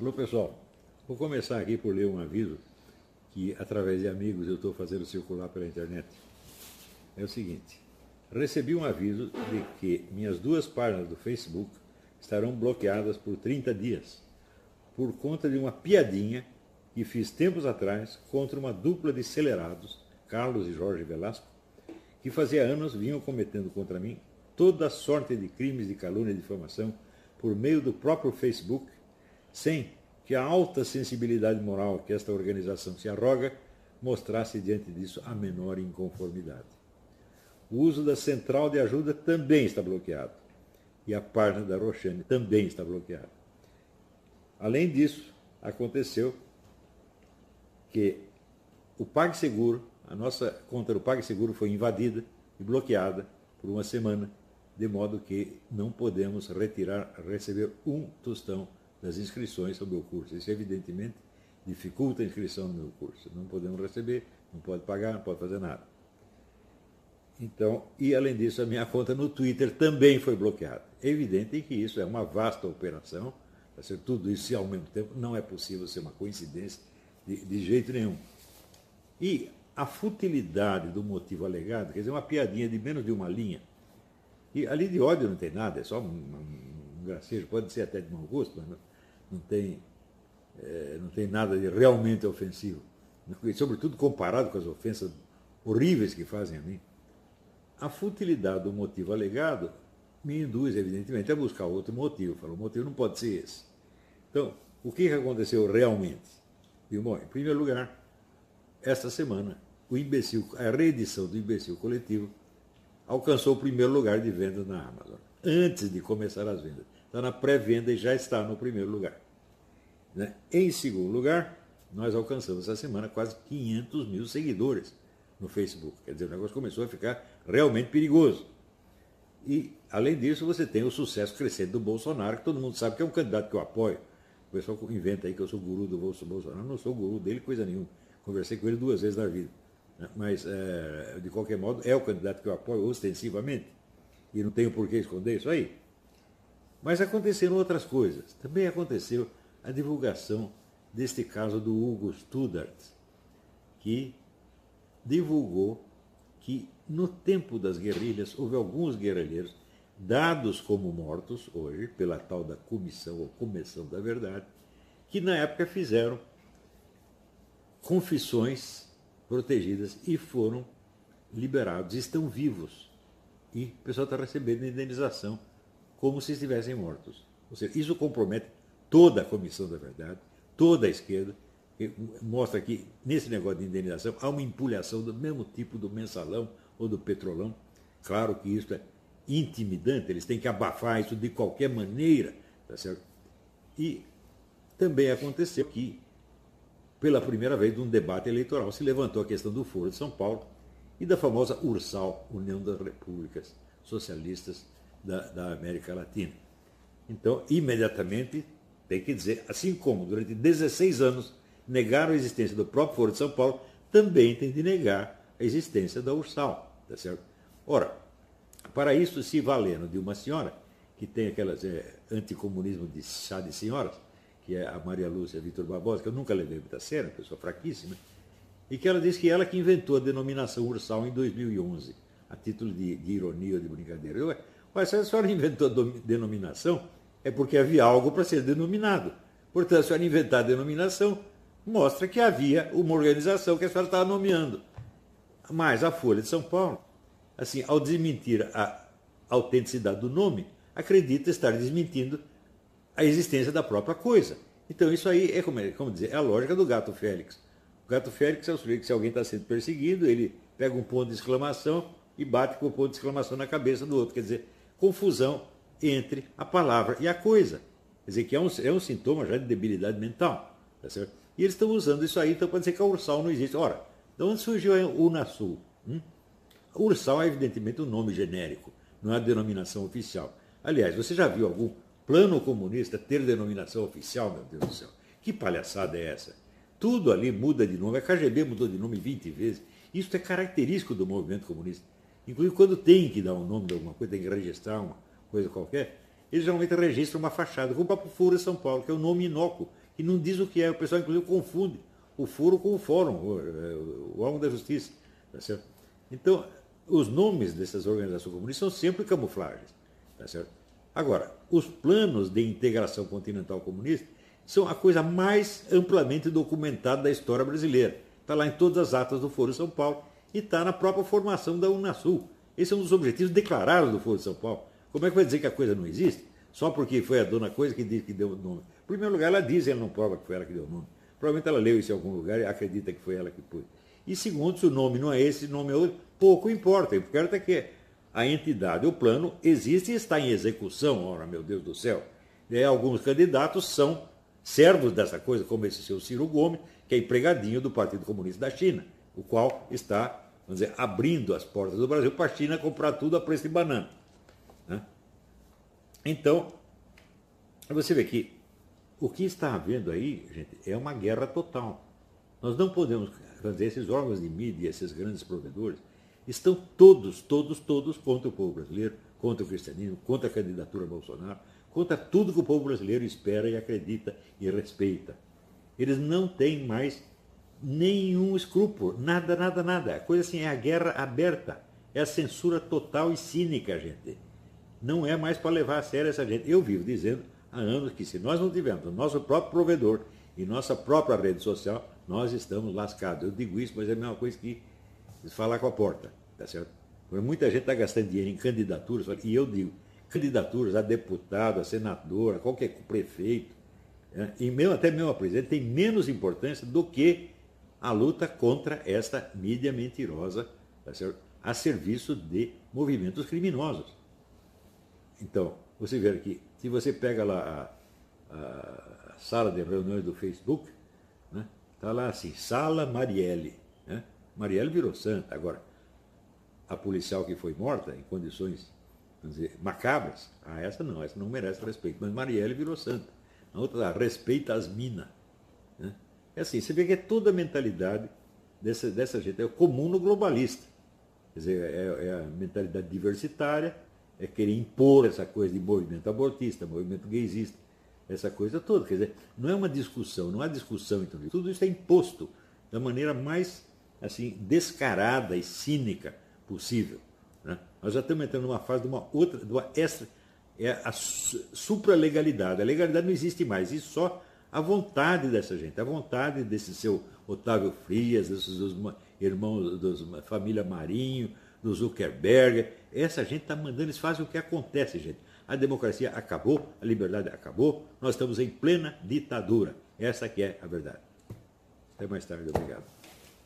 Alô pessoal, vou começar aqui por ler um aviso que através de amigos eu estou fazendo circular pela internet. É o seguinte, recebi um aviso de que minhas duas páginas do Facebook estarão bloqueadas por 30 dias, por conta de uma piadinha que fiz tempos atrás contra uma dupla de acelerados, Carlos e Jorge Velasco, que fazia anos vinham cometendo contra mim toda sorte de crimes de calúnia e difamação por meio do próprio Facebook sem que a alta sensibilidade moral que esta organização se arroga mostrasse diante disso a menor inconformidade. O uso da central de ajuda também está bloqueado. E a página da Roxane também está bloqueada. Além disso, aconteceu que o PagSeguro, a nossa conta do PagSeguro foi invadida e bloqueada por uma semana, de modo que não podemos retirar, receber um tostão das inscrições sobre o curso. Isso, evidentemente, dificulta a inscrição no meu curso. Não podemos receber, não pode pagar, não pode fazer nada. Então, e além disso, a minha conta no Twitter também foi bloqueada. É evidente que isso é uma vasta operação, vai ser tudo isso ao mesmo tempo, não é possível ser uma coincidência de, de jeito nenhum. E a futilidade do motivo alegado, quer dizer, uma piadinha de menos de uma linha, e ali de ódio não tem nada, é só um, um, um gracejo, pode ser até de mau gosto, mas não, tem, é, não tem nada de realmente ofensivo. E, sobretudo comparado com as ofensas horríveis que fazem a mim. A futilidade do motivo alegado me induz, evidentemente, a buscar outro motivo. Falo, o motivo não pode ser esse. Então, o que aconteceu realmente? E, bom, em primeiro lugar, esta semana, o imbecil, a reedição do imbecil coletivo alcançou o primeiro lugar de vendas na Amazon, antes de começar as vendas está na pré-venda e já está no primeiro lugar. Né? Em segundo lugar, nós alcançamos essa semana quase 500 mil seguidores no Facebook. Quer dizer, o negócio começou a ficar realmente perigoso. E, além disso, você tem o sucesso crescente do Bolsonaro, que todo mundo sabe que é um candidato que eu apoio. O pessoal inventa aí que eu sou guru do Bolsonaro. Eu não sou guru dele, coisa nenhuma. Conversei com ele duas vezes na vida. Né? Mas, é, de qualquer modo, é o candidato que eu apoio ostensivamente. E não tenho por que esconder isso aí. Mas aconteceram outras coisas. Também aconteceu a divulgação deste caso do Hugo Studart, que divulgou que no tempo das guerrilhas houve alguns guerrilheiros dados como mortos hoje pela tal da comissão ou comissão da verdade, que na época fizeram confissões protegidas e foram liberados, estão vivos. E o pessoal está recebendo indenização como se estivessem mortos. Ou seja, isso compromete toda a Comissão da Verdade, toda a esquerda, mostra que nesse negócio de indenização há uma empulhação do mesmo tipo do mensalão ou do petrolão. Claro que isso é intimidante, eles têm que abafar isso de qualquer maneira. Tá certo? E também aconteceu que, pela primeira vez num debate eleitoral, se levantou a questão do Foro de São Paulo e da famosa URSAL, União das Repúblicas Socialistas da, da América Latina. Então, imediatamente, tem que dizer, assim como durante 16 anos negaram a existência do próprio Foro de São Paulo, também tem de negar a existência da Ursal. Tá certo? Ora, para isso, se valendo de uma senhora, que tem aquelas é, anticomunismo de chá de senhoras, que é a Maria Lúcia Vitor Barbosa, que eu nunca levei muita sério, pessoa fraquíssima, e que ela diz que ela que inventou a denominação Ursal em 2011, a título de, de ironia ou de brincadeira. Eu, mas se a senhora inventou a denominação, é porque havia algo para ser denominado. Portanto, a senhora inventar a denominação mostra que havia uma organização que a senhora estava nomeando. Mas a Folha de São Paulo, assim, ao desmentir a autenticidade do nome, acredita estar desmentindo a existência da própria coisa. Então isso aí é como, é, como dizer, é a lógica do gato Félix. O gato Félix é o sujeito que se alguém está sendo perseguido, ele pega um ponto de exclamação e bate com o ponto de exclamação na cabeça do outro. Quer dizer, confusão entre a palavra e a coisa. Quer dizer, que é um, é um sintoma já de debilidade mental. Tá certo? E eles estão usando isso aí então, para dizer que a Ursal não existe. Ora, de onde surgiu a Unasul? Hum? A Ursal é evidentemente um nome genérico, não é a denominação oficial. Aliás, você já viu algum plano comunista ter denominação oficial, meu Deus do céu? Que palhaçada é essa? Tudo ali muda de nome. A KGB mudou de nome 20 vezes. Isso é característico do movimento comunista. Inclusive, quando tem que dar um nome de alguma coisa, tem que registrar uma coisa qualquer, eles geralmente registram uma fachada, como o Foro de São Paulo, que é um nome inócuo, e não diz o que é. O pessoal, inclusive, confunde o foro com o fórum, o, é, o órgão da justiça. Tá certo? Então, os nomes dessas organizações comunistas são sempre camuflagens. Tá certo? Agora, os planos de integração continental comunista são a coisa mais amplamente documentada da história brasileira. Está lá em todas as atas do Foro São Paulo e está na própria formação da Unasul. Esse é um dos objetivos declarados do Foro de São Paulo. Como é que vai dizer que a coisa não existe? Só porque foi a dona coisa que disse que deu o nome. Em primeiro lugar, ela diz, ela não prova que foi ela que deu o nome. Provavelmente ela leu isso em algum lugar e acredita que foi ela que pôs. E segundo, se o nome não é esse, o nome é outro, pouco importa. O importa é que a entidade, o plano, existe e está em execução. Ora, meu Deus do céu. E alguns candidatos são servos dessa coisa, como esse seu Ciro Gomes, que é empregadinho do Partido Comunista da China, o qual está, vamos dizer, abrindo as portas do Brasil para a China comprar tudo a preço de banana. Né? Então, você vê que o que está havendo aí, gente, é uma guerra total. Nós não podemos fazer esses órgãos de mídia, esses grandes provedores, estão todos, todos, todos contra o povo brasileiro, contra o cristianismo, contra a candidatura Bolsonaro, contra tudo que o povo brasileiro espera e acredita e respeita. Eles não têm mais nenhum escrúpulo, nada, nada, nada. A coisa assim é a guerra aberta, é a censura total e cínica, gente. Não é mais para levar a sério essa gente. Eu vivo dizendo há anos que se nós não tivermos o nosso próprio provedor e nossa própria rede social, nós estamos lascados. Eu digo isso, mas é a mesma coisa que falar com a porta, tá certo? Porque muita gente está gastando dinheiro em candidaturas, e eu digo, candidaturas a deputado, a senador, a qualquer prefeito, né? e mesmo, até mesmo a presidente, tem menos importância do que a luta contra esta mídia mentirosa tá a serviço de movimentos criminosos. Então, você vê aqui, se você pega lá a, a sala de reuniões do Facebook, né? Tá lá assim, Sala Marielle. Né? Marielle virou santa. Agora, a policial que foi morta em condições dizer, macabras. Ah, essa não, essa não merece respeito. Mas Marielle virou santa. A outra lá, respeita as minas. É assim, você vê que é toda a mentalidade dessa, dessa gente, é comum no globalista. Quer dizer, é, é, a mentalidade diversitária, é querer impor essa coisa de movimento abortista, movimento gaysista, essa coisa toda. Quer dizer, não é uma discussão, não há discussão então. Tudo isso é imposto da maneira mais assim descarada e cínica possível. Né? Nós já estamos entrando numa fase de uma outra, de uma extra, é a supralegalidade. A legalidade não existe mais, e só a vontade dessa gente, a vontade desse seu Otávio Frias, desses dos irmãos da família Marinho, do Zuckerberg. Essa gente está mandando, eles fazem o que acontece, gente. A democracia acabou, a liberdade acabou, nós estamos em plena ditadura. Essa que é a verdade. Até mais tarde, obrigado.